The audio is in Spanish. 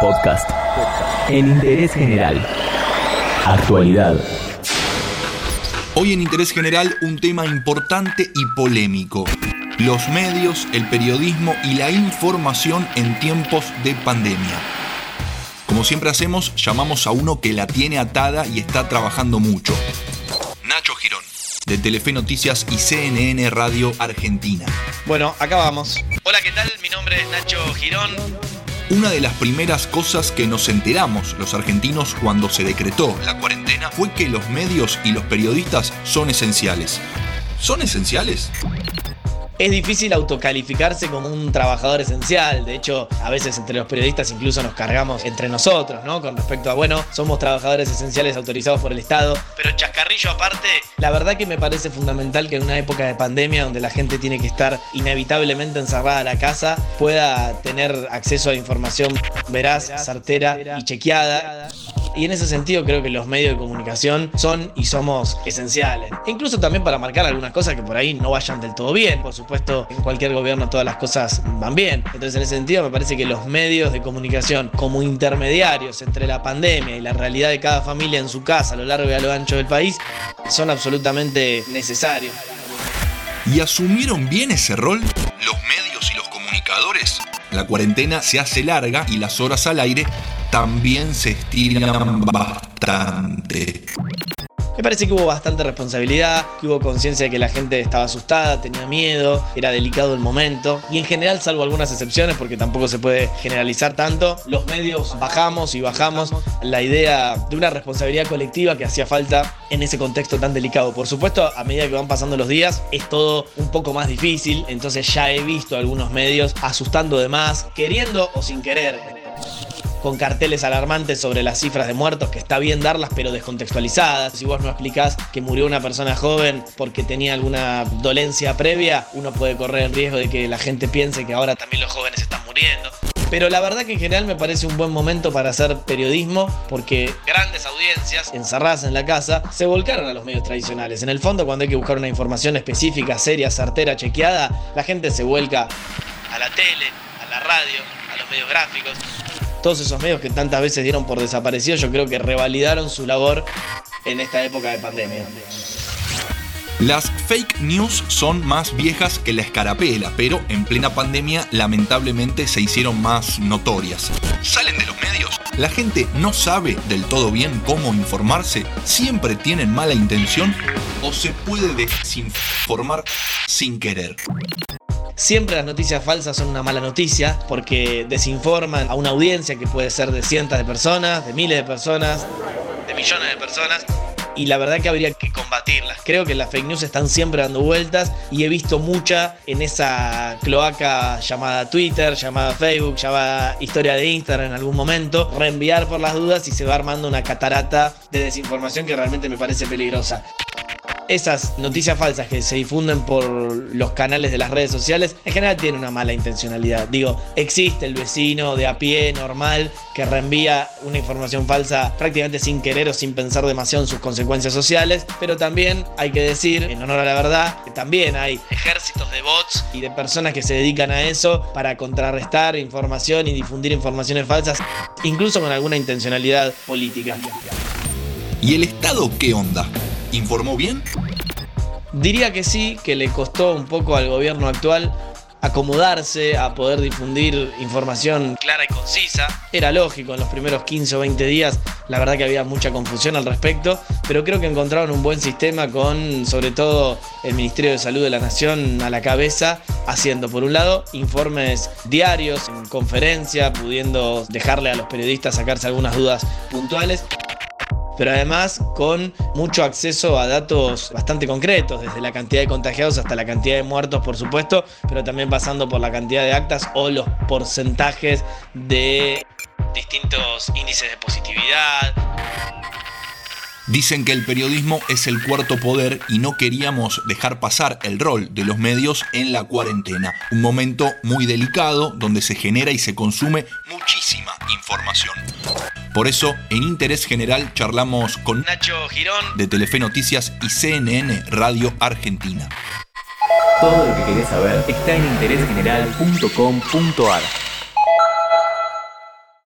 Podcast. En interés general. Actualidad. Hoy en Interés General un tema importante y polémico. Los medios, el periodismo y la información en tiempos de pandemia. Como siempre hacemos, llamamos a uno que la tiene atada y está trabajando mucho. Nacho Girón, de Telefe Noticias y CNN Radio Argentina. Bueno, acá vamos. Hola, ¿qué tal? Mi nombre es Nacho Girón. Una de las primeras cosas que nos enteramos los argentinos cuando se decretó la cuarentena fue que los medios y los periodistas son esenciales. ¿Son esenciales? Es difícil autocalificarse como un trabajador esencial. De hecho, a veces entre los periodistas incluso nos cargamos entre nosotros, ¿no? Con respecto a, bueno, somos trabajadores esenciales autorizados por el Estado. Pero chascarrillo aparte, la verdad que me parece fundamental que en una época de pandemia donde la gente tiene que estar inevitablemente encerrada a la casa, pueda tener acceso a información veraz, certera y chequeada. Y en ese sentido creo que los medios de comunicación son y somos esenciales. Incluso también para marcar algunas cosas que por ahí no vayan del todo bien. Por supuesto, en cualquier gobierno todas las cosas van bien. Entonces en ese sentido me parece que los medios de comunicación como intermediarios entre la pandemia y la realidad de cada familia en su casa a lo largo y a lo ancho del país son absolutamente necesarios. ¿Y asumieron bien ese rol los medios y los comunicadores? La cuarentena se hace larga y las horas al aire también se estiran bastante. Me parece que hubo bastante responsabilidad, que hubo conciencia de que la gente estaba asustada, tenía miedo, era delicado el momento. Y en general, salvo algunas excepciones, porque tampoco se puede generalizar tanto, los medios bajamos y bajamos la idea de una responsabilidad colectiva que hacía falta en ese contexto tan delicado. Por supuesto, a medida que van pasando los días, es todo un poco más difícil. Entonces ya he visto algunos medios asustando de más, queriendo o sin querer con carteles alarmantes sobre las cifras de muertos, que está bien darlas, pero descontextualizadas. Si vos no explicás que murió una persona joven porque tenía alguna dolencia previa, uno puede correr el riesgo de que la gente piense que ahora también los jóvenes están muriendo. Pero la verdad que en general me parece un buen momento para hacer periodismo porque grandes audiencias encerradas en la casa se volcaron a los medios tradicionales. En el fondo, cuando hay que buscar una información específica, seria, certera, chequeada, la gente se vuelca a la tele, a la radio, a los medios gráficos todos esos medios que tantas veces dieron por desaparecidos, yo creo que revalidaron su labor en esta época de pandemia. Las fake news son más viejas que la escarapela, pero en plena pandemia lamentablemente se hicieron más notorias. Salen de los medios, la gente no sabe del todo bien cómo informarse, siempre tienen mala intención o se puede desinformar sin querer. Siempre las noticias falsas son una mala noticia porque desinforman a una audiencia que puede ser de cientos de personas, de miles de personas, de millones de personas. Y la verdad que habría que combatirlas. Creo que las fake news están siempre dando vueltas y he visto mucha en esa cloaca llamada Twitter, llamada Facebook, llamada historia de Instagram en algún momento, reenviar por las dudas y se va armando una catarata de desinformación que realmente me parece peligrosa esas noticias falsas que se difunden por los canales de las redes sociales, en general tienen una mala intencionalidad. Digo, existe el vecino de a pie normal que reenvía una información falsa prácticamente sin querer o sin pensar demasiado en sus consecuencias sociales, pero también hay que decir, en honor a la verdad, que también hay ejércitos de bots y de personas que se dedican a eso para contrarrestar información y difundir informaciones falsas, incluso con alguna intencionalidad política. ¿Y el Estado qué onda? ¿Informó bien? Diría que sí, que le costó un poco al gobierno actual acomodarse a poder difundir información clara y concisa. Era lógico, en los primeros 15 o 20 días la verdad que había mucha confusión al respecto, pero creo que encontraron un buen sistema con sobre todo el Ministerio de Salud de la Nación a la cabeza, haciendo por un lado informes diarios, en conferencia, pudiendo dejarle a los periodistas sacarse algunas dudas puntuales pero además con mucho acceso a datos bastante concretos, desde la cantidad de contagiados hasta la cantidad de muertos, por supuesto, pero también pasando por la cantidad de actas o los porcentajes de distintos índices de positividad. Dicen que el periodismo es el cuarto poder y no queríamos dejar pasar el rol de los medios en la cuarentena. Un momento muy delicado donde se genera y se consume muchísima información. Por eso, en Interés General charlamos con Nacho Girón de Telefe Noticias y CNN Radio Argentina. Todo lo que querés saber está en interésgeneral.com.ar.